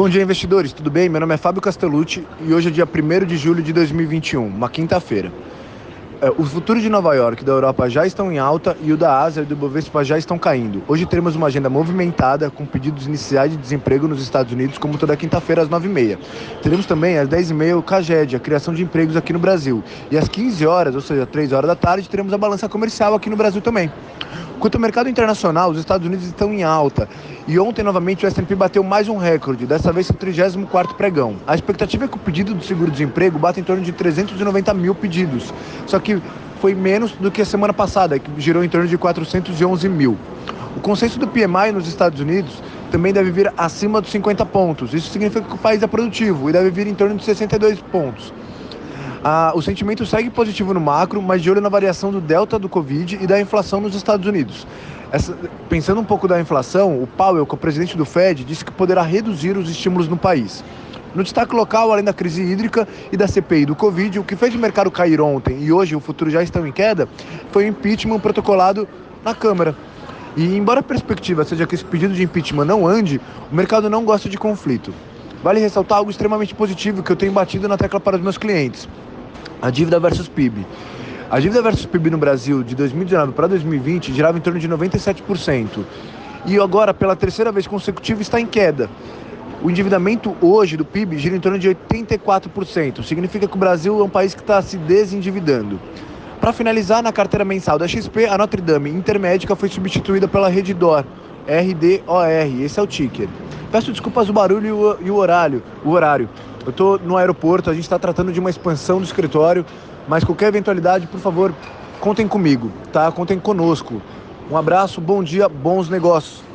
Bom dia, investidores. Tudo bem? Meu nome é Fábio Castellucci e hoje é dia 1 de julho de 2021, uma quinta-feira. É, os futuros de Nova York e da Europa já estão em alta e o da Ásia e do Bovespa já estão caindo. Hoje teremos uma agenda movimentada com pedidos iniciais de desemprego nos Estados Unidos, como toda quinta-feira às 9h30. Teremos também às 10h30 o CAGED, a criação de empregos aqui no Brasil. E às 15 horas, ou seja, 3 horas da tarde, teremos a balança comercial aqui no Brasil também. Quanto ao mercado internacional, os Estados Unidos estão em alta. E ontem, novamente, o S&P bateu mais um recorde, dessa vez o 34º pregão. A expectativa é que o pedido do seguro-desemprego bata em torno de 390 mil pedidos. Só que foi menos do que a semana passada, que girou em torno de 411 mil. O consenso do PMI nos Estados Unidos também deve vir acima dos 50 pontos. Isso significa que o país é produtivo e deve vir em torno de 62 pontos. Ah, o sentimento segue positivo no macro, mas de olho na variação do delta do Covid e da inflação nos Estados Unidos. Essa, pensando um pouco da inflação, o Powell, que é o presidente do Fed, disse que poderá reduzir os estímulos no país. No destaque local, além da crise hídrica e da CPI do Covid, o que fez o mercado cair ontem e hoje o futuro já estão em queda foi o impeachment protocolado na Câmara. E embora a perspectiva seja que esse pedido de impeachment não ande, o mercado não gosta de conflito. Vale ressaltar algo extremamente positivo que eu tenho batido na tecla para os meus clientes a dívida versus PIB. A dívida versus PIB no Brasil de 2019 para 2020 girava em torno de 97%. E agora, pela terceira vez consecutiva, está em queda. O endividamento hoje do PIB gira em torno de 84%. Significa que o Brasil é um país que está se desendividando. Para finalizar, na carteira mensal da XP, a Notre Dame Intermédica foi substituída pela Redditor, RDOR. Esse é o ticker. Peço desculpas o barulho e o horário. O horário. Eu estou no aeroporto, a gente está tratando de uma expansão do escritório, mas qualquer eventualidade, por favor, contem comigo, tá? Contem conosco. Um abraço, bom dia, bons negócios.